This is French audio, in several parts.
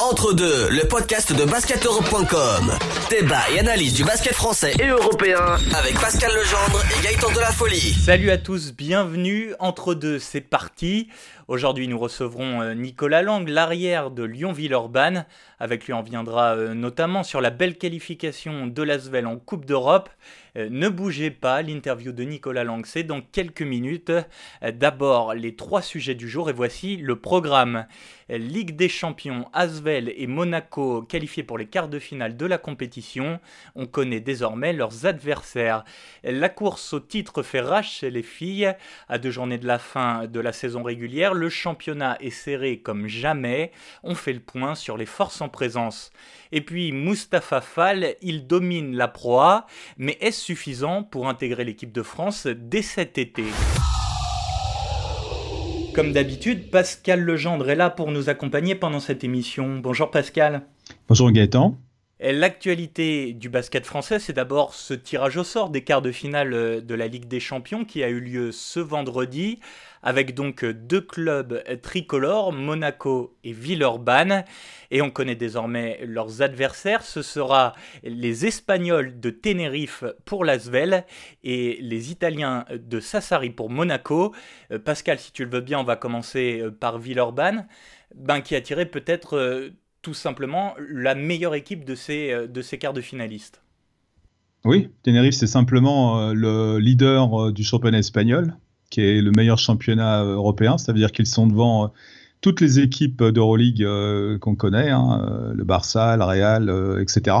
Entre deux, le podcast de basketeurope.com. Débat et analyse du basket français et européen avec Pascal Legendre et Gaëtan de la Folie. Salut à tous, bienvenue. Entre deux, c'est parti. Aujourd'hui, nous recevrons euh, Nicolas Lang, l'arrière de Lyon-Villeurbanne. Avec lui, on viendra euh, notamment sur la belle qualification de l'Asvel en Coupe d'Europe. Euh, ne bougez pas, l'interview de Nicolas Lang, c'est dans quelques minutes. D'abord, les trois sujets du jour et voici le programme. Ligue des champions, Asvel et Monaco qualifiés pour les quarts de finale de la compétition. On connaît désormais leurs adversaires. La course au titre fait rage chez les filles. À deux journées de la fin de la saison régulière, le championnat est serré comme jamais. On fait le point sur les forces en présence. Et puis Mustapha Fall, il domine la proie, mais est-ce suffisant pour intégrer l'équipe de France dès cet été? Comme d'habitude, Pascal Legendre est là pour nous accompagner pendant cette émission. Bonjour Pascal. Bonjour Gaëtan. L'actualité du basket français, c'est d'abord ce tirage au sort des quarts de finale euh, de la Ligue des Champions qui a eu lieu ce vendredi, avec donc deux clubs tricolores, Monaco et Villeurbanne. Et on connaît désormais leurs adversaires. Ce sera les Espagnols de Tenerife pour l'Asvel et les Italiens de Sassari pour Monaco. Euh, Pascal, si tu le veux bien, on va commencer euh, par Villeurbanne, ben, qui a tiré peut-être tout simplement la meilleure équipe de ces, euh, de ces quarts de finalistes. Oui, Tenerife, c'est simplement euh, le leader euh, du championnat espagnol, qui est le meilleur championnat européen. Ça veut dire qu'ils sont devant toutes les équipes d'Euroleague qu'on connaît, hein, le Barça, le Real, etc.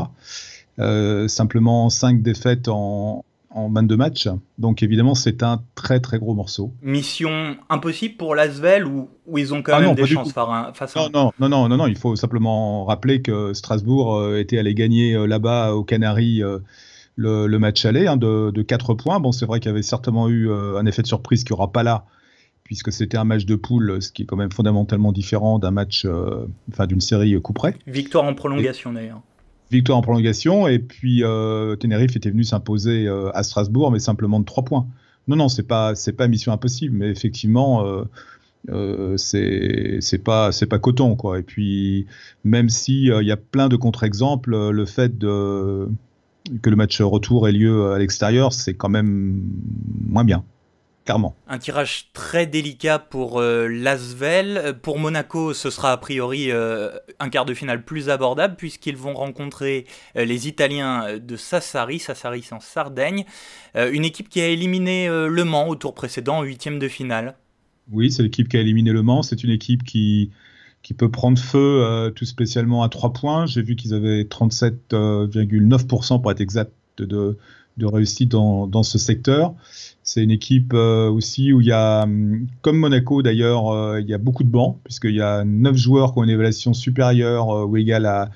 simplement cinq défaites en, en 22 matchs. Donc évidemment, c'est un très très gros morceau. Mission impossible pour l'Asvel ou où ils ont quand ah même des chances face à... Non, non, non, non, non, il faut simplement rappeler que Strasbourg euh, était allé gagner euh, là-bas aux Canaries euh, le, match aller hein, de, de, 4 points. Bon, c'est vrai qu'il y avait certainement eu un effet de surprise qui n'y aura pas là puisque c'était un match de poule, ce qui est quand même fondamentalement différent d'un match, enfin d'une série coup près. Victoire en prolongation d'ailleurs victoire en prolongation. Et puis euh, Tenerife était venu s'imposer euh, à Strasbourg, mais simplement de 3 points. Non, non, c'est pas, c'est pas mission impossible, mais effectivement, euh, c'est, pas, coton, quoi. Et puis, même si il y a plein de contre-exemples, le fait que le match retour ait lieu à l'extérieur, c'est quand même moins bien. Un tirage très délicat pour euh, Lasvel. Pour Monaco, ce sera a priori euh, un quart de finale plus abordable puisqu'ils vont rencontrer euh, les Italiens de Sassari, Sassari en Sardaigne, une équipe qui a éliminé Le Mans au tour précédent en huitième de finale. Oui, c'est l'équipe qui a éliminé Le Mans. C'est une équipe qui, qui peut prendre feu tout spécialement à 3 points. J'ai vu qu'ils avaient 37,9% pour être exact de, de réussite dans, dans ce secteur. C'est une équipe euh, aussi où il y a, hum, comme Monaco d'ailleurs, euh, il y a beaucoup de bancs, puisqu'il y a 9 joueurs qui ont une évaluation supérieure euh, ou égale à,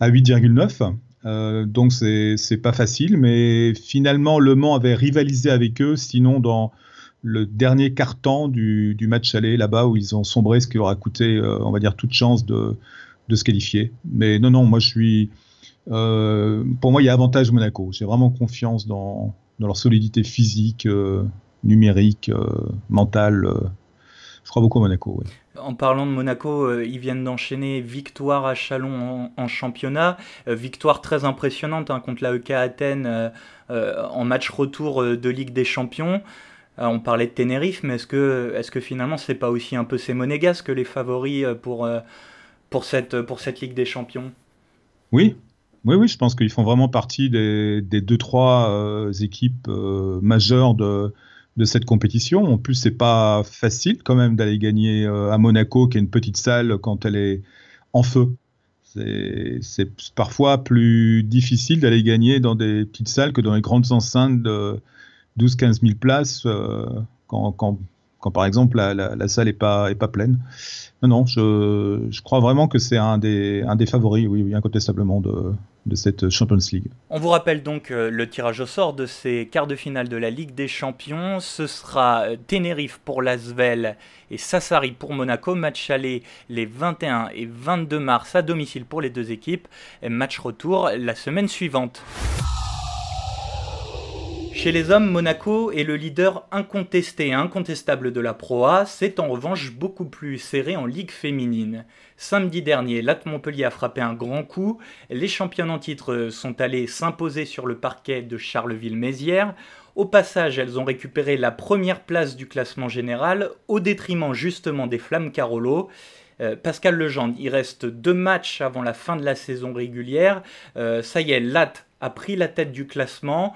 à 8,9. donc c'est pas facile, mais finalement Le Mans avait rivalisé avec eux, sinon dans le dernier quart-temps du, du, match aller là-bas où ils ont sombré, ce qui leur a coûté, on va dire, toute chance de, de se qualifier. Mais non, non, moi je suis, pour moi il y a avantage Monaco. J'ai vraiment confiance dans, dans leur solidité physique, euh, numérique, euh, mentale. Euh, je crois beaucoup à Monaco. En parlant de Monaco, ils viennent d'enchaîner victoire à Chalon en, championnat, victoire très impressionnante hein, contre la EK Athènes en match retour de Ligue des Champions. on parlait de Tenerife, mais est-ce que, est -ce que finalement c'est pas aussi un peu ces monégasques les favoris pour, pour, cette, pour cette Ligue des Champions? Oui, oui, oui, je pense qu'ils font vraiment partie des, deux, trois euh, équipes euh, majeures de, cette compétition. En plus, c'est pas facile quand même d'aller gagner euh, à Monaco, qui est une petite salle, quand elle est en feu. C'est parfois plus difficile d'aller gagner dans des petites salles que dans les grandes enceintes de 12-15 000 places, quand, quand par exemple la, salle n'est pas, est pas pleine. Non, non, je, crois vraiment que c'est un des, favoris, oui, incontestablement, de, cette Champions League. On vous rappelle donc euh, le tirage au sort de ces quarts de finale de la Ligue des Champions. Ce sera euh, Tenerife pour Lasvel et Sassari pour Monaco. Match aller les 21 et 22 mars à domicile pour les deux équipes. Match retour la semaine suivante. Chez les hommes, Monaco est le leader incontesté et incontestable de la Pro A. C'est en revanche beaucoup plus serré en Ligue féminine. Samedi dernier, Lat Montpellier a frappé un grand coup. Les championnes en titre sont allées s'imposer sur le parquet de Charleville-Mézières. Au passage, elles ont récupéré la première place du classement général au détriment justement des Flammes Carolo. Euh, Pascal Legendre, il reste deux matchs avant la fin de la saison régulière. Euh, ça y est, Lat a pris la tête du classement.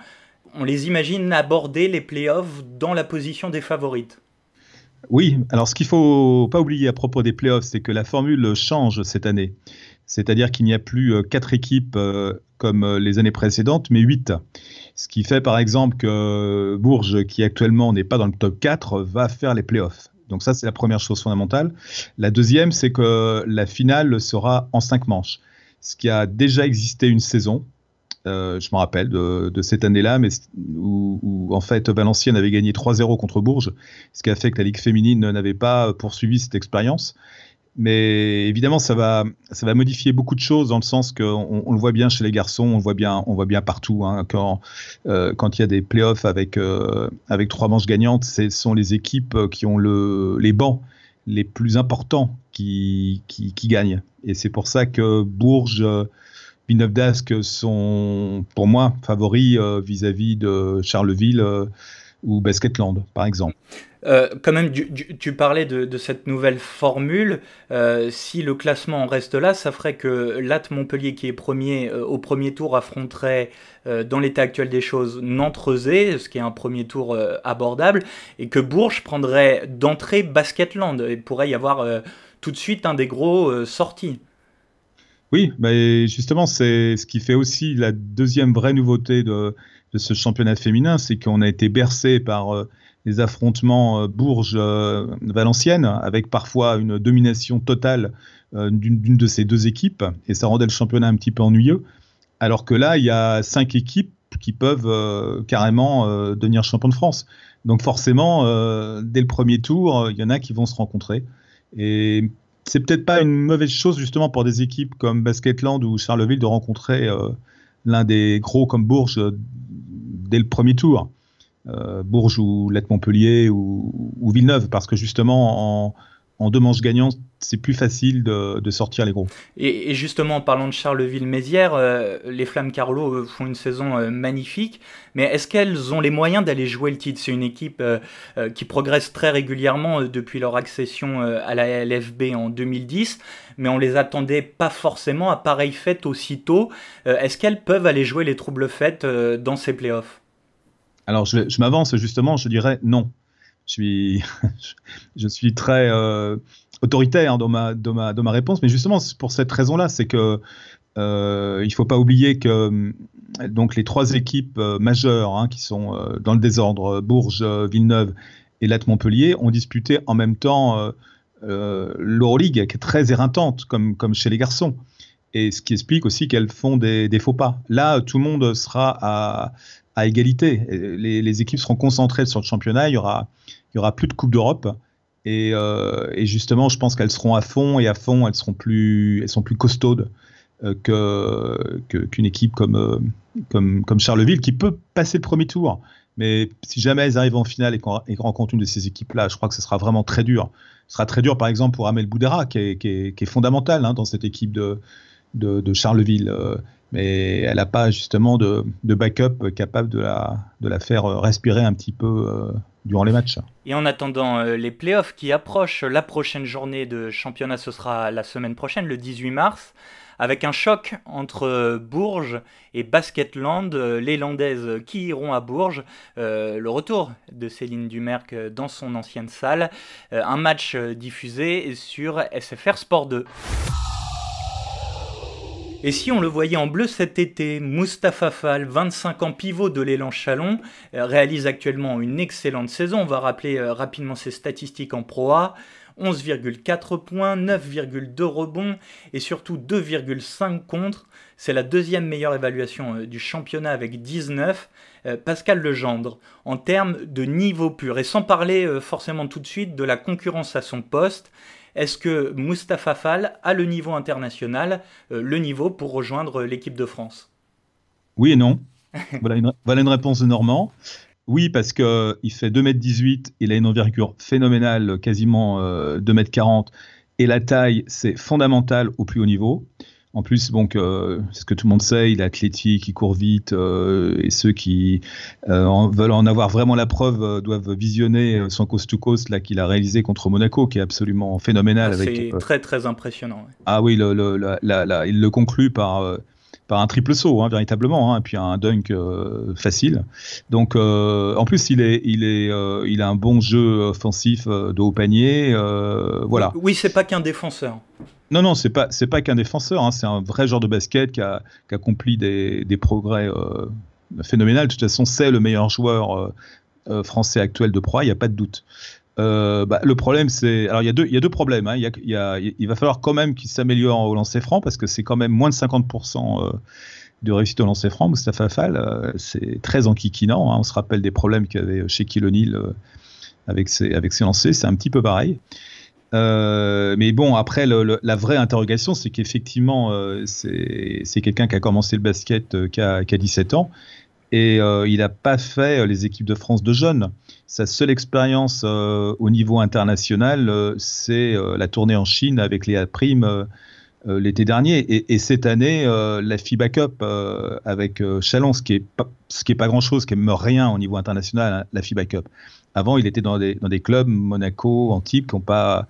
On les imagine aborder les playoffs dans la position des favorites. Oui, alors ce qu'il faut pas oublier à propos des playoffs, c'est que la formule change cette année. C'est-à-dire qu'il n'y a plus euh, quatre équipes comme les années précédentes, mais huit. Ce qui fait par exemple que Bourges, qui actuellement n'est pas dans le top 4, va faire les playoffs. Donc ça, c'est la première chose fondamentale. La deuxième, c'est que la finale sera en cinq manches, ce qui a déjà existé une saison. Euh, je me rappelle de, cette année-là, mais où, en fait Valenciennes avait gagné 3-0 contre Bourges, ce qui a fait que la Ligue féminine n'avait pas poursuivi cette expérience. Mais évidemment, ça va, ça va modifier beaucoup de choses dans le sens qu'on on le voit bien chez les garçons, on le voit bien, on voit bien partout. Hein, quand, euh, quand il y a des playoffs avec, euh, avec trois manches gagnantes, ce sont les équipes qui ont le, les bancs les plus importants qui, qui, qui gagnent. Et c'est pour ça que Bourges, Villeneuve d'Ascq sont pour moi favoris euh, vis-à-vis de Charleville ou Basketland, par exemple. Euh, quand même, tu, parlais de, cette nouvelle formule. Euh, si le classement reste là, ça ferait que Lat Montpellier, qui est premier euh, au premier tour, affronterait dans l'état actuel des choses Nantes-Rezé, ce qui est un premier tour abordable, et que Bourges prendrait d'entrée Basketland. Il pourrait y avoir tout de suite un des gros sorties. Oui, mais justement, c'est ce qui fait aussi la deuxième vraie nouveauté de, ce championnat féminin, c'est qu'on a été bercé par les affrontements euh, Bourges-Valenciennes, avec parfois une domination totale euh, d'une de ces deux équipes, et ça rendait le championnat un petit peu ennuyeux. Alors que là, il y a cinq équipes qui peuvent euh, carrément devenir champion de France. Donc forcément, dès le premier tour, il y en a qui vont se rencontrer. C'est peut-être pas une mauvaise chose justement pour des équipes comme Basketland ou Charleville de rencontrer l'un des gros comme Bourges dès le premier tour. Euh, Bourges ou Lette Montpellier ou, Villeneuve, parce que justement, en, deux manches gagnantes, c'est plus facile de, sortir les gros. Et, justement, en parlant de Charleville-Mézières, euh, les Flammes Carolo euh, font une saison magnifique, mais est-ce qu'elles ont les moyens d'aller jouer le titre? C'est une équipe qui progresse très régulièrement depuis leur accession à la LFB en 2010, mais on les attendait pas forcément à pareille fête aussitôt. est-ce qu'elles peuvent aller jouer les troubles fêtes dans ces playoffs? Alors, je, m'avance justement, je dirais non. Je suis, je suis très euh, autoritaire dans ma, dans, ma, dans ma réponse, mais justement pour cette raison-là, c'est que euh, il faut pas oublier que donc les trois équipes euh, majeures hein, qui sont euh, dans le désordre, Bourges, Villeneuve et Latte Montpellier, ont disputé en même temps l'Euroleague, qui est très éreintante, comme, comme chez les garçons. Et ce qui explique aussi qu'elles font des, des, faux pas. Là, tout le monde sera à, à égalité. Les, équipes seront concentrées sur le championnat. Il y aura, aura plus de Coupe d'Europe. Et, euh, justement, je pense qu'elles seront à fond et à fond, elles seront plus, elles sont plus costaudes euh, qu'une équipe comme, euh, comme, comme Charleville qui peut passer le premier tour. Mais si jamais elles arrivent en finale et qu'on rencontrent une de ces équipes-là, je crois que ce sera vraiment très dur. Ce sera très dur, par exemple, pour Amel Boudera, qui est, qui est, fondamental hein, dans cette équipe de, de, de Charleville mais elle n'a pas justement de, backup capable de la, de la faire respirer un petit peu durant les matchs. Et en attendant euh, les playoffs qui approchent, la prochaine journée de championnat, ce sera la semaine prochaine, le 18 mars, avec un choc entre Bourges et Basketland, euh, les Landaises qui iront à Bourges, le retour de Céline Dumerc dans son ancienne salle, un match diffusé sur SFR Sport 2. Et si on le voyait en bleu cet été, Mustapha Fall, 25 ans pivot de l'élan Chalon, euh, réalise actuellement une excellente saison. On va rappeler euh, rapidement ses statistiques en Pro A. 11,4 points, 9,2 rebonds et surtout 2,5 contre. C'est la deuxième meilleure évaluation euh, du championnat avec 19. Pascal Legendre, en termes de niveau pur, et sans parler forcément tout de suite de la concurrence à son poste, est-ce que Mustapha Fall a le niveau international, euh, le niveau pour rejoindre l'équipe de France? Oui et non. voilà, une, voilà une réponse de Normand. Oui, parce qu'il fait 2m18, il a une envergure phénoménale, quasiment 2m40, et la taille, c'est fondamental au plus haut niveau. En plus, c'est ce que tout le monde sait, il est athlétique, il court vite, euh, et ceux qui euh, veulent en avoir vraiment la preuve euh, doivent visionner son coast to coast là qu'il a réalisé contre Monaco, qui est absolument phénoménal. C'est très très impressionnant. Ah oui, il le conclut par par un triple saut, hein, véritablement, hein, et puis un dunk facile. Donc, en plus, il est, il est, il a un bon jeu offensif de haut panier, voilà. Oui, c'est pas qu'un défenseur. Non, non, c'est pas pas qu'un défenseur. Hein, c'est un vrai joueur de basket qui a, qui a des, des progrès euh, phénoménals. De toute façon, c'est le meilleur joueur euh, euh, français actuel de proie. Il n'y a pas de doute. Bah, le problème, c'est alors il y a deux y a deux problèmes. Hein. Il, va falloir quand même qu'il s'améliore au lancer franc parce que c'est quand même moins de 50% de réussite au lancer franc. Mustafa Fall, c'est très enquiquinant. Hein. On se rappelle des problèmes qu'il y avait chez Kilonil avec ses avec ses lancers. C'est un petit peu pareil. Euh, mais bon, après, la vraie interrogation, c'est qu'effectivement, euh, c'est quelqu'un qui a commencé le basket euh, qui a, 17 ans et il n'a pas fait les équipes de France de jeunes. Sa seule expérience au niveau international, c'est la tournée en Chine avec Léa Prime l'été dernier. Et, cette année, la FIBA Cup avec Chalon, ce qui est pas, est pas grand-chose, qui ne rien au niveau international, hein, la FIBA Cup. Avant, il était dans des, clubs, Monaco, Antibes, qui n'ont pas,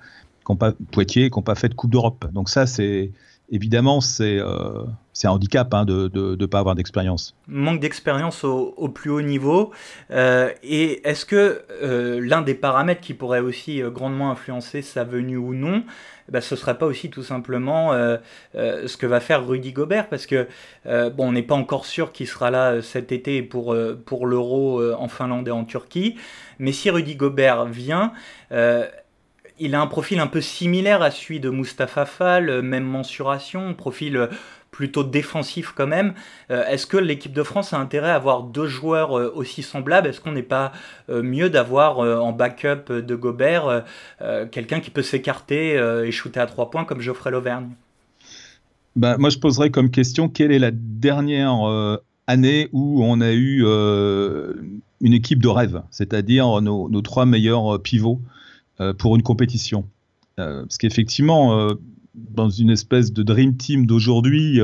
pas, Poitiers, qui n'ont pas fait de Coupe d'Europe. Donc ça, c'est évidemment, c'est euh, un handicap hein, de ne pas avoir d'expérience. Manque d'expérience au, plus haut niveau. Euh, et est-ce que euh, l'un des paramètres qui pourrait aussi grandement influencer sa venue ou non, ben, ce ne serait pas aussi tout simplement ce que va faire Rudy Gobert? Parce que, bon, on n'est pas encore sûr qu'il sera là cet été pour, pour l'Euro en Finlande et en Turquie. Mais si Rudy Gobert vient, il a un profil un peu similaire à celui de Mustapha Fall, même mensuration, profil plutôt défensif quand même. Euh, est-ce que l'équipe de France a intérêt à avoir deux joueurs euh, aussi semblables? Est-ce qu'on n'est pas euh, mieux d'avoir en backup de Gobert quelqu'un qui peut s'écarter et shooter à trois points comme Geoffrey Lauvergne? Bah, Moi, je poserais comme question quelle est la dernière année où on a eu une équipe de rêve, c'est-à-dire nos, trois meilleurs pivots. euh, pour une compétition. Euh, parce qu'effectivement, euh, dans une espèce de dream team d'aujourd'hui,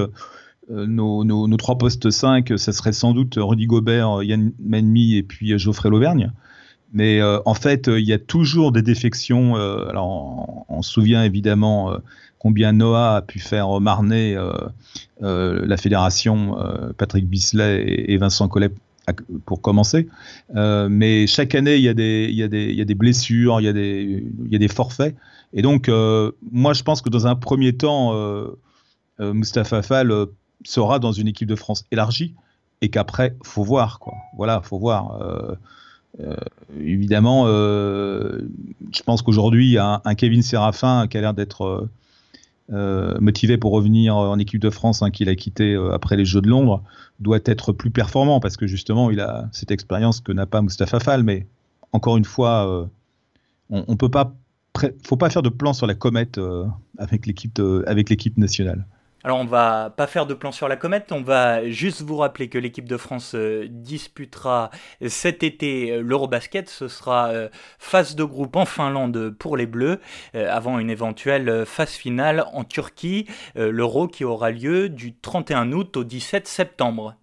nos, trois postes 5, ça serait sans doute Rudy Gobert, Yann Menmi et puis Geoffrey Lauvergne. Mais en fait, il y a toujours des défections. alors, on, se souvient évidemment combien Noah a pu faire marner la fédération, Patrick Bisley et, Vincent Collet pour commencer. Euh, mais chaque année, il y, a des, il, y a il y a blessures, il y a des, il y a forfaits. Et donc, euh, moi, je pense que dans un premier temps, euh, Mustapha Fall sera dans une équipe de France élargie et qu'après, faut voir. Quoi. Voilà, faut voir. évidemment, je pense qu'aujourd'hui, un, un, Kevin Séraphin qui a l'air d'être euh, motivé pour revenir en équipe de France, hein, qu'il a quitté euh, après les Jeux de Londres, doit être plus performant parce que justement, il a cette expérience que n'a pas Mustafa Fall. Mais encore une fois, euh, on, on, peut pas, faut pas faire de plan sur la comète l'équipe avec l'équipe nationale. Alors on va pas faire de plan sur la comète, on va juste vous rappeler que l'équipe de France euh, disputera cet été euh, l'Eurobasket. Ce sera euh, phase de groupe en Finlande pour les Bleus, avant une éventuelle phase finale en Turquie, l'Euro qui aura lieu du 31 août au 17 septembre.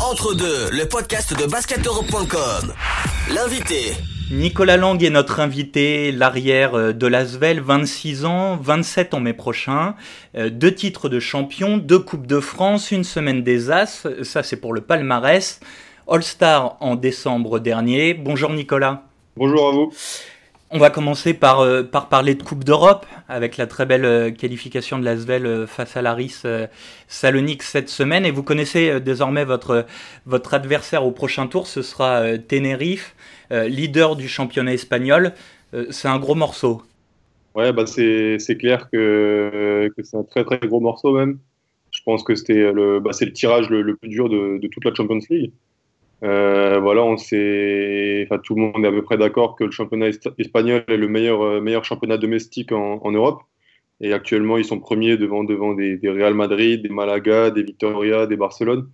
Entre deux, le podcast de basketeurope.com. L'invité. Nicolas Lang est notre invité, l'arrière euh, de l'Asvel, 26 ans, 27 en mai prochain, euh, deux titres de champion, deux Coupes de France, une semaine des As, ça c'est pour le palmarès, All-Star en décembre dernier. Bonjour Nicolas. Bonjour à vous. On va commencer par, euh, par parler de Coupe d'Europe, avec la très belle qualification de l'Asvel face à l'Aris Salonique cette semaine. Et vous connaissez désormais votre, adversaire au prochain tour, ce sera Tenerife. Euh, leader du championnat espagnol. Euh, c'est un gros morceau. Ouais, bah c'est clair que, c'est un très très gros morceau même. Je pense que c'était le, bah, le tirage le, plus dur de, toute la Champions League. Euh, voilà, on enfin, tout le monde est à peu près d'accord que le championnat espagnol est le meilleur, meilleur championnat domestique en, Europe. Et actuellement, ils sont premiers devant, devant des, Real Madrid, des Malaga, des Victoria, des Barcelone.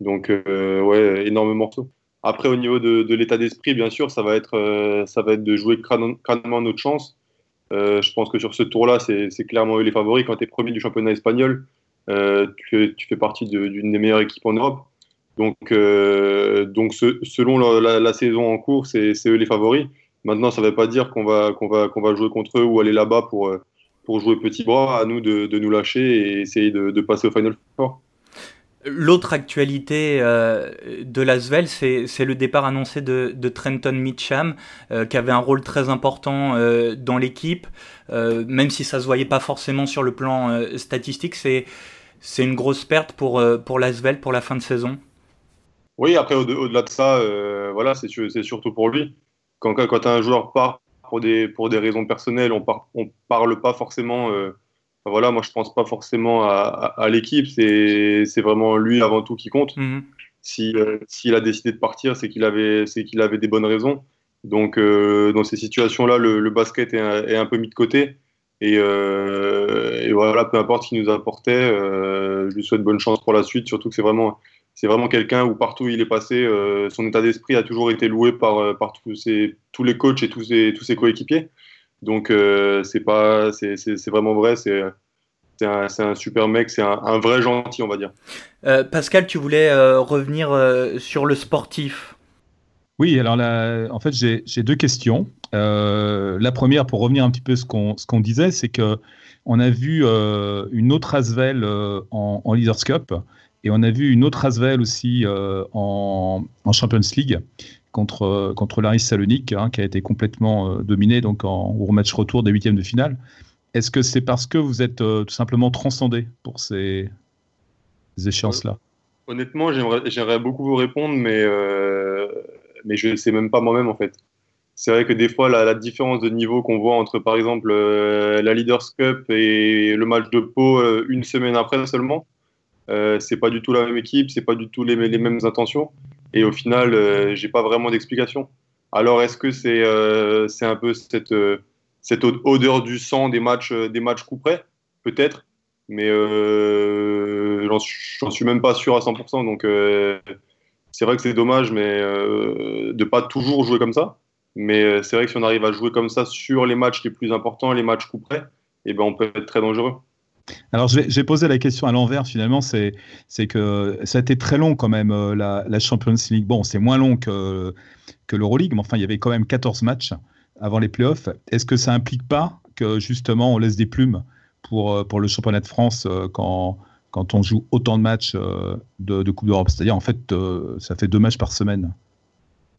Donc, ouais, énorme morceau. Après, au niveau de, l'état d'esprit, bien sûr, ça va être, ça va être de jouer crânement notre chance. je pense que sur ce tour-là, c'est clairement eux les favoris. Quand tu es premier du championnat espagnol, tu, fais partie d'une des meilleures équipes en Europe. Donc, donc selon la, saison en cours, c'est eux les favoris. Maintenant, ça ne veut pas dire qu'on va, qu'on va, qu'on va jouer contre eux ou aller là-bas pour, euh, pour jouer petit bras. À nous de, de nous lâcher et essayer de, passer au Final Four. L'autre actualité euh, de l'Asvel, c'est le départ annoncé de, Trenton Mitcham, euh, qui avait un rôle très important dans l'équipe, même si ça se voyait pas forcément sur le plan statistique. C'est une grosse perte pour, pour l'Asvel pour la fin de saison. Oui, après, au-delà de ça, voilà, c'est surtout pour lui quand, quand un joueur part pour des, pour des raisons personnelles, on ne parle pas forcément. Euh, voilà, moi, je pense pas forcément à, à, l'équipe. C'est vraiment lui avant tout qui compte. Mhm. Euh, s'il a décidé de partir, c'est qu'il avait, qu'il avait des bonnes raisons. Donc, euh, dans ces situations-là, le, le, basket est un, est un, peu mis de côté. Et, et, voilà, peu importe ce qu'il nous apportait, je lui souhaite bonne chance pour la suite. Surtout que c'est vraiment c'est vraiment quelqu'un où partout où il est passé, euh, son état d'esprit a toujours été loué par, euh, par tous, tous les coachs et tous ses, tous ses coéquipiers. Donc euh, c'est pas, c'est, vraiment vrai, c'est, un, un, super mec, c'est un, vrai gentil, on va dire. Pascal, tu voulais revenir sur le sportif. Oui, alors là, en fait, j'ai, deux questions. la première, pour revenir un petit peu ce qu'on, ce qu'on disait, c'est que on a vu une autre Asvel en, en Leaders Cup et on a vu une autre Asvel aussi euh, en, Champions League contre, contre Laris Salonique, hein, qui a été complètement euh, dominé donc en, au match retour des huitièmes de finale. Est-ce que c'est parce que vous êtes euh, tout simplement transcendé pour ces, échéances-là? Honnêtement, j'aimerais beaucoup vous répondre, mais, mais je ne sais même pas moi-même en fait. C'est vrai que des fois, la, différence de niveau qu'on voit entre, par exemple, la Leaders Cup et le match de Pau une semaine après seulement, euh, c'est pas du tout la même équipe, c'est pas du tout les, mêmes intentions. Et au final, euh, j'ai pas vraiment d'explication. Alors, est-ce que c'est euh, c'est un peu cette, cette odeur du sang des matchs, des matchs coup Peut-être, mais j'en suis même pas sûr à 100%. Donc, c'est vrai que c'est dommage mais de pas toujours jouer comme ça. Mais c'est vrai que si on arrive à jouer comme ça sur les matchs les plus importants, les matchs coup eh ben, on peut être très dangereux. Alors, j'ai posé la question à l'envers, finalement, c'est que ça a été très long quand même, euh, la, Champions League. Bon, c'est moins long que, que l'Euroleague, mais enfin, il y avait quand même 14 matchs avant les playoffs. Est-ce que ça implique pas que, justement, on laisse des plumes pour, euh, pour le championnat de France euh, quand, quand on joue autant de matchs de, de Coupe d'Europe? C'est-à-dire, en fait, ça fait deux matchs par semaine.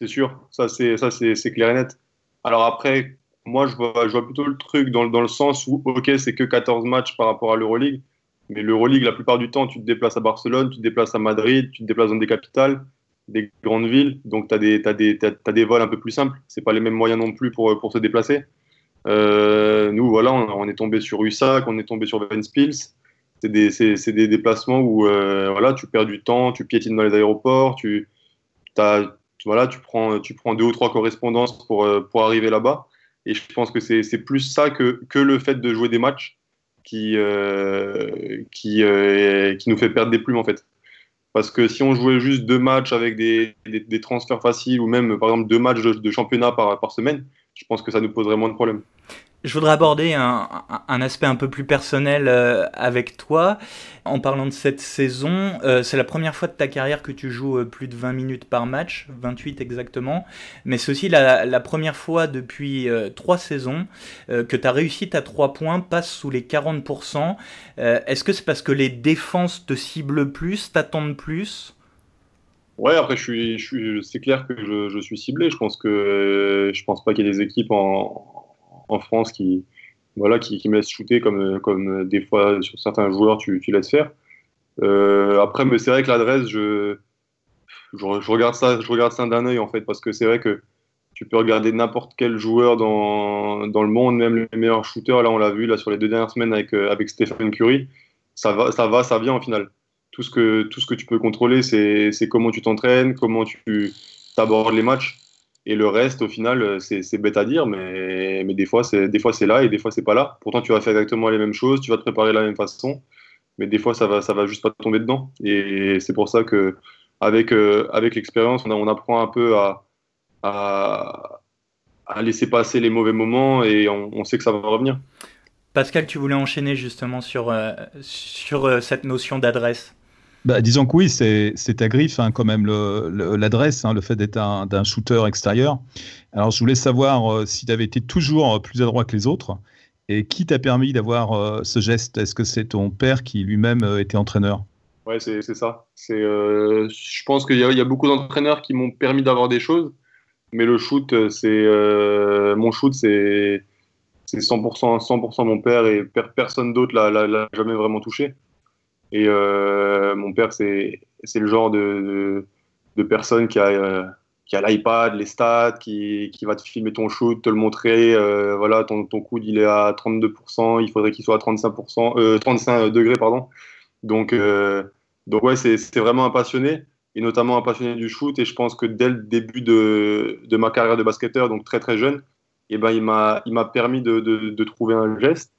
C'est sûr, ça c'est clair et net. Alors après, moi, je vois, plutôt le truc dans, dans le sens où, ok, c'est que 14 matchs par rapport à l'Euroleague, mais l'Euroleague, la plupart du temps, tu te déplaces à Barcelone, tu te déplaces à Madrid, tu te déplaces dans des capitales, des grandes villes, donc tu as des, as as, des vols un peu plus simples. C'est pas les mêmes moyens non plus pour, pour se déplacer. Euh, nous, voilà, on, est tombé sur USAC, on est tombé sur Ventspils. C'est des, des, déplacements où euh, voilà, tu perds du temps, tu piétines dans les aéroports, tu, as, voilà, tu, prends, tu prends deux ou trois correspondances pour, euh, pour arriver là-bas. Et je pense que c'est plus ça que, le fait de jouer des matchs qui, euh, euh, qui nous fait perdre des plumes en fait. Parce que si on jouait juste deux matchs avec des, transferts faciles ou même par exemple deux matchs de, championnat par, semaine, je pense que ça nous poserait moins de problèmes. Je voudrais aborder un, aspect un peu plus personnel euh, avec toi. En parlant de cette saison, euh, c'est la première fois de ta carrière que tu joues euh, plus de 20 minutes par match, 28 exactement. Mais c'est aussi la, première fois depuis trois saisons que ta réussite à 3 points passe sous les 40%. Est-ce que c'est parce que les défenses te ciblent plus, t'attendent plus? Ouais, après, je suis, c'est clair que je, je, suis ciblé. Je pense que je pense pas qu'il y ait des équipes en, en France qui, voilà, qui, me laisse shooter comme, comme des fois sur certains joueurs tu, laisses faire. Euh, après, mais c'est vrai que l'adresse, je, je, regarde ça, je regarde ça d'un œil en fait, parce que c'est vrai que tu peux regarder n'importe quel joueur dans, dans, le monde, même les meilleurs shooters. Là, on l'a vu là sur les deux dernières semaines avec, euh, avec Stephen Curry. Ça va, ça va, ça vient en finale. Tout ce que, tout ce que tu peux contrôler, c'est comment tu t'entraînes, comment tu abordes les matchs. Et le reste, au final, euh, c'est bête à dire, mais, mais des fois, c'est là et des fois, c'est pas là. Pourtant, tu vas faire exactement les mêmes choses, tu vas te préparer de la même façon, mais des fois, ça va, ça va juste pas tomber dedans. Et c'est pour ça que avec, avec l'expérience, on, on, apprend un peu à, à, laisser passer les mauvais moments et on, sait que ça va revenir. Pascal, tu voulais enchaîner justement sur, sur cette notion d'adresse bah, disons que oui, c'est ta griffe hein, quand même l'adresse, le, hein, le, fait d'être d'un shooter extérieur. Alors je voulais savoir si tu avais été toujours plus adroit que les autres et qui t'a permis d'avoir euh, ce geste? Est-ce que c'est ton père qui lui-même euh, était entraîneur? Ouais, c'est ça. Euh, je pense qu'il y, y, a beaucoup d'entraîneurs qui m'ont permis d'avoir des choses, mais le shoot, c'est mon shoot, c'est 100%, 100 mon père et personne d'autre l'a jamais vraiment touché. Et mon père, c'est le genre de, de, personne qui a qui a l'iPad, les stats, qui, qui, va te filmer ton shoot, te le montrer. Euh, voilà, ton, ton coude, il est à 32%, il faudrait qu'il soit à 35%, euh, 35 degrés, pardon. Donc, euh, donc ouais, c'est vraiment un passionné, et notamment un passionné du shoot. Et je pense que dès le début de, de ma carrière de basketteur, donc très très jeune, eh ben, il m'a permis de, de, trouver un geste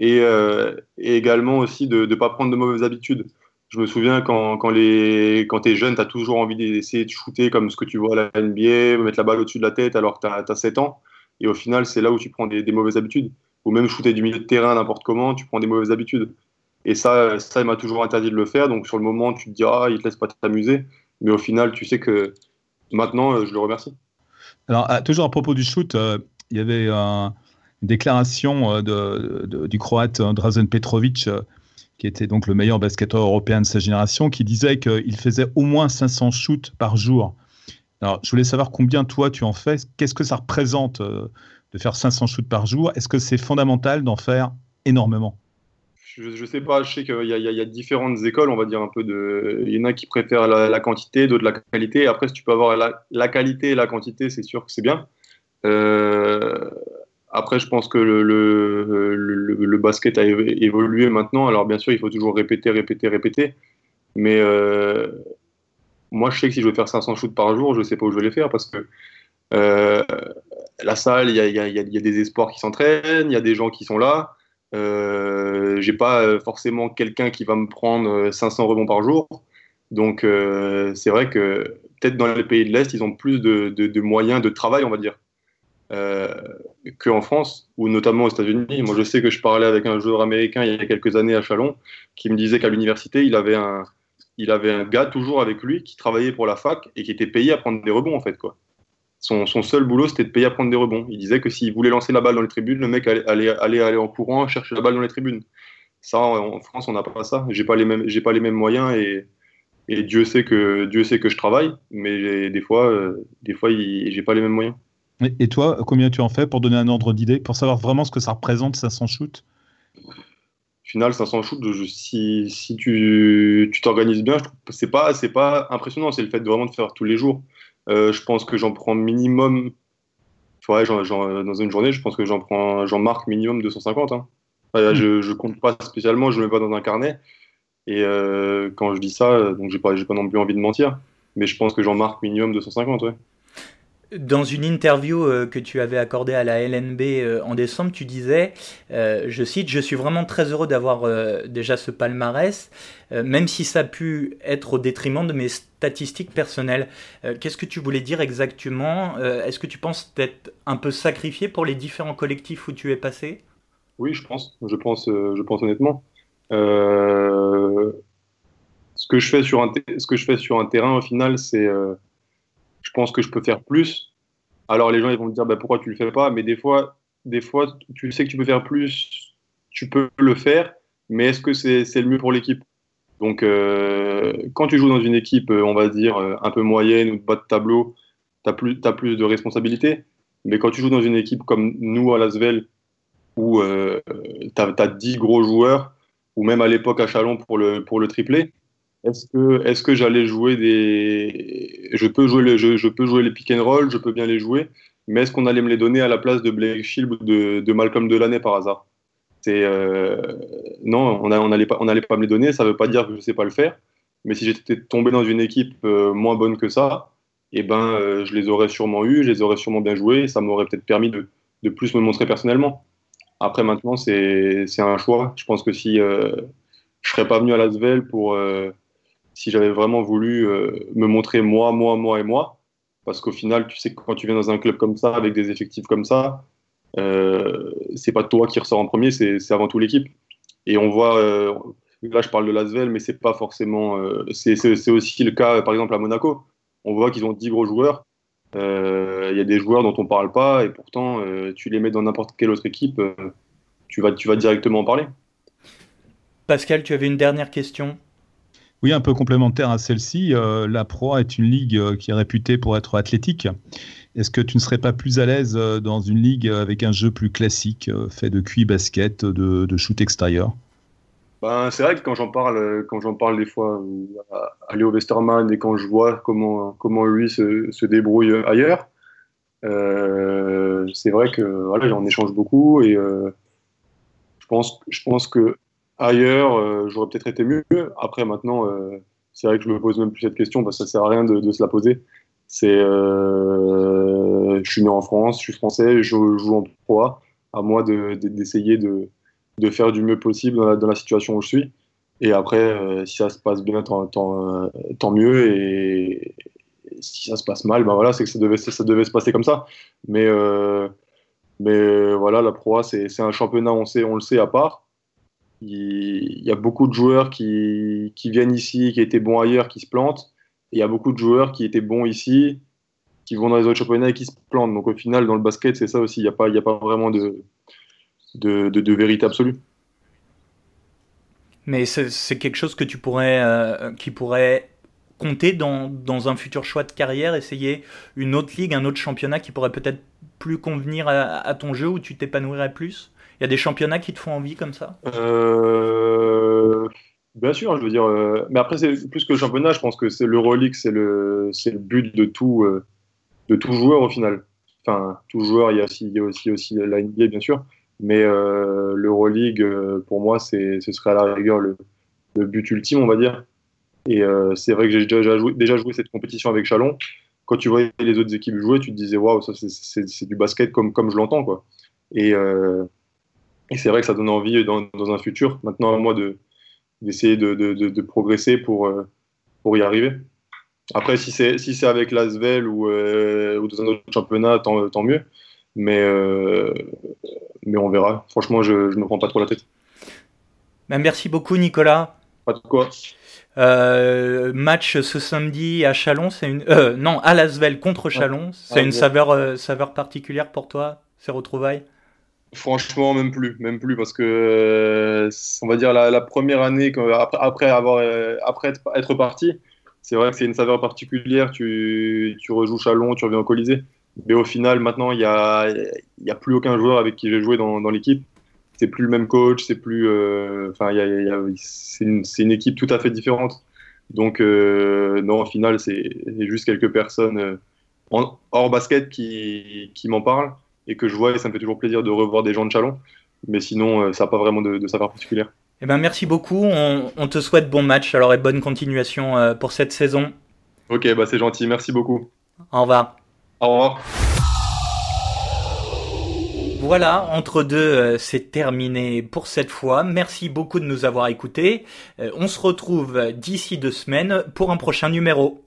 et, euh, et également aussi de ne pas prendre de mauvaises habitudes je me souviens quand, quand, quand tu es jeune, tu as toujours envie d'essayer de shooter comme ce que tu vois à la NBA, mettre la balle au-dessus de la tête alors que tu as, 7 ans. Et au final, c'est là où tu prends des, mauvaises habitudes. Ou même shooter du milieu de terrain n'importe comment, tu prends des mauvaises habitudes. Et ça, ça il m'a toujours interdit de le faire. Donc sur le moment, tu te dis, ah, il te laisse pas t'amuser. Mais au final, tu sais que maintenant, euh, je le remercie. Alors, toujours à propos du shoot, euh, il y avait une déclaration euh, du Croate Drazen Petrovic qui était donc le meilleur basketteur européen de sa génération, qui disait qu'il faisait au moins 500 shoots par jour. Alors, je voulais savoir combien toi tu en fais. Qu'est-ce que ça représente euh, de faire 500 shoots par jour? Est-ce que c'est fondamental d'en faire énormément? Je, ne sais pas, je sais qu'il y, a différentes écoles, on va dire un peu. Il y en a qui préfèrent la, quantité, d'autres la qualité. Après, si tu peux avoir la, qualité et la quantité, c'est sûr que c'est bien. Euh, après, je pense que le, basket a évolué maintenant. Alors, bien sûr, il faut toujours répéter, répéter, répéter. Mais euh, moi, je sais que si je veux faire 500 shoots par jour, je ne sais pas où je vais les faire parce que euh, la salle, il y a, des espoirs qui s'entraînent, il y a des gens qui sont là. Euh, j'ai pas forcément quelqu'un qui va me prendre 500 rebonds par jour. Donc, euh, c'est vrai que peut-être dans les pays de l'Est, ils ont plus de, de moyens de travail, on va dire euh, qu'en France, ou notamment aux États-Unis. Moi, je sais que je parlais avec un joueur américain il y a quelques années à Chalon, qui me disait qu'à l'université, il avait un, il avait un gars toujours avec lui qui travaillait pour la fac et qui était payé à prendre des rebonds en fait quoi. Son, son seul boulot c'était de payer à prendre des rebonds. Il disait que s'il voulait lancer la balle dans les tribunes, le mec allait, allait, aller en courant chercher la balle dans les tribunes. Ça en France on n'a pas ça. J'ai pas les mêmes j'ai pas les mêmes moyens et, et Dieu sait que Dieu sait que je travaille, mais des fois euh, des fois j'ai pas les mêmes moyens. Et toi, combien tu en fais pour donner un ordre d'idée, pour savoir vraiment ce que ça représente 500 shoots final, 500 shoots, si, si tu t'organises bien, c'est pas, pas impressionnant, c'est le fait de vraiment de faire tous les jours. Euh, je pense que j'en prends minimum, ouais, dans une journée, je pense que j'en prends, j'en marque minimum 250. Hein. Hmm. je, je compte pas spécialement, je le mets pas dans un carnet. Et euh, quand je dis ça, donc j'ai pas, pas non plus envie de mentir, mais je pense que j'en marque minimum 250, ouais. Dans une interview euh, que tu avais accordée à la LNB euh, en décembre, tu disais, euh, je cite, Je suis vraiment très heureux d'avoir déjà ce palmarès, même si ça a pu être au détriment de mes statistiques personnelles. Qu'est-ce que tu voulais dire exactement Est-ce que tu penses t'être un peu sacrifié pour les différents collectifs où tu es passé? Oui, je pense. Je pense, je pense honnêtement. ce, que je fais sur un ce que je fais sur un terrain, au final, c'est je pense que je peux faire plus. Alors les gens ils vont me dire bah, pourquoi tu le fais pas, mais des fois, des fois tu sais que tu peux faire plus, tu peux le faire, mais est-ce que c'est le mieux pour l'équipe? Donc euh, quand tu joues dans une équipe, on va dire euh, un peu moyenne ou de bas de tableau, tu as plus, as plus de responsabilités. Mais quand tu joues dans une équipe comme nous à Lasvel, où euh, tu as, as, 10 gros joueurs, ou même à l'époque à Chalon pour le, pour le triplé, est-ce que, est que j'allais jouer des. Je peux jouer, je, je, peux jouer les pick and roll, je peux bien les jouer, mais est-ce qu'on allait me les donner à la place de Blake Shield ou de, de Malcolm Delaney par hasard? Euh... Non, on n'allait pas, on pas me les donner, ça ne veut pas dire que je ne sais pas le faire, mais si j'étais tombé dans une équipe euh, moins bonne que ça, eh ben, euh, je les aurais sûrement eu, je les aurais sûrement bien joués, ça m'aurait peut-être permis de, de, plus me montrer personnellement. Après, maintenant, c'est un choix. Je pense que si je ne serais pas venu à Lasvel pour si j'avais vraiment voulu me montrer moi, moi, moi et moi. Parce qu'au final, tu sais, quand tu viens dans un club comme ça, avec des effectifs comme ça, euh, c'est pas toi qui ressort en premier, c'est avant tout l'équipe. Et on voit, euh, là je parle de Lasvel, mais c'est pas forcément. Euh, c'est aussi le cas, par exemple, à Monaco. On voit qu'ils ont 10 gros joueurs. Il y a des joueurs dont on parle pas, et pourtant, tu les mets dans n'importe quelle autre équipe, tu, vas, tu vas directement en parler. Pascal, tu avais une dernière question? Oui, un peu complémentaire à celle-ci. la Pro est une ligue qui est réputée pour être athlétique. Est-ce que tu ne serais pas plus à l'aise euh, dans une ligue avec un jeu plus classique, euh, fait de QI basket, de, shoot extérieur? Ben, c'est vrai que quand j'en parle, parle des fois à Léo Westerman et quand je vois comment, comment lui se, débrouille ailleurs, euh, c'est vrai que voilà, j'en échange beaucoup et je pense, je pense que ailleurs j'aurais peut-être été mieux. Après maintenant, c'est vrai que je me pose même plus cette question parce que ça sert à rien de, se la poser. C'est, euh, je suis né en France, je suis français, je joue en pro À moi d'essayer de, de, faire du mieux possible dans la, situation où je suis. Et après, euh, si ça se passe bien, tant, tant, tant, mieux. Et, si ça se passe mal, ben voilà, c'est que ça devait, ça devait se passer comme ça. Mais, euh, mais voilà, la Pro c'est un championnat, on, sait, on le sait, à part. Il, y a beaucoup de joueurs qui, qui viennent ici, qui étaient bons ailleurs, qui se plantent il y a beaucoup de joueurs qui étaient bons ici, qui vont dans les autres championnats et qui se plantent. Donc au final, dans le basket, c'est ça aussi. Il n'y a, pas, a pas vraiment de, de, vérité absolue. Mais c'est quelque chose que tu pourrais, euh, qui pourrait compter dans, dans, un futur choix de carrière, essayer une autre ligue, un autre championnat qui pourrait peut-être plus convenir à, ton jeu, où tu t'épanouirais plus? Il y a des championnats qui te font envie comme ça? Euh... Bien sûr, je veux dire. Euh, mais après, c'est plus que le championnat, je pense que c'est l'Euroleague, c'est le, c'est le but de tout, euh, de tout joueur au final. Enfin, tout joueur, il y a aussi, il aussi, aussi la NBA, bien sûr. Mais euh, l'Euroleague, pour moi, c'est, ce serait à la rigueur le, but ultime, on va dire. Et c'est vrai que j'ai déjà joué, déjà joué cette compétition avec Chalon. Quand tu voyais les autres équipes jouer, tu te disais, waouh, ça, c'est, c'est, du basket comme, comme je l'entends, quoi. Et, et c'est vrai que ça donne envie dans, dans un futur. Maintenant, à moi de d'essayer de, de, de, progresser pour, euh, pour y arriver. Après, si c'est si avec l'Asvel ou, euh, ou dans un autre championnat, tant, tant mieux. Mais, euh, mais on verra. Franchement, je ne me prends pas trop la tête. Ben, merci beaucoup, Nicolas. Pas de quoi. match ce samedi à Chalon, c'est une non à Lasvel contre Chalon, c'est une saveur saveur particulière pour toi ces retrouvailles? Franchement, même plus, même plus, parce que euh, on va dire la, première année, après, avoir, euh, après être, parti, c'est vrai que c'est une saveur particulière. Tu, rejoues Chalon, tu reviens au Colisée, mais au final, maintenant, il n'y a, y a plus aucun joueur avec qui j'ai joué dans, dans l'équipe. C'est plus le même coach, c'est plus, euh, enfin, c'est une, équipe tout à fait différente. Donc, non, au final, c'est juste quelques personnes hors basket qui m'en parlent et que je vois et ça me fait toujours plaisir de revoir des gens de Chalon. Mais sinon, euh, ça n'a pas vraiment de, de savoir particulière. Eh ben, merci beaucoup. On, te souhaite bon match alors et bonne continuation euh, pour cette saison. Ok, bah c'est gentil. Merci beaucoup. Au revoir. Au revoir. Voilà, entre deux, euh, c'est terminé pour cette fois. Merci beaucoup de nous avoir écoutés. on se retrouve d'ici deux semaines pour un prochain numéro.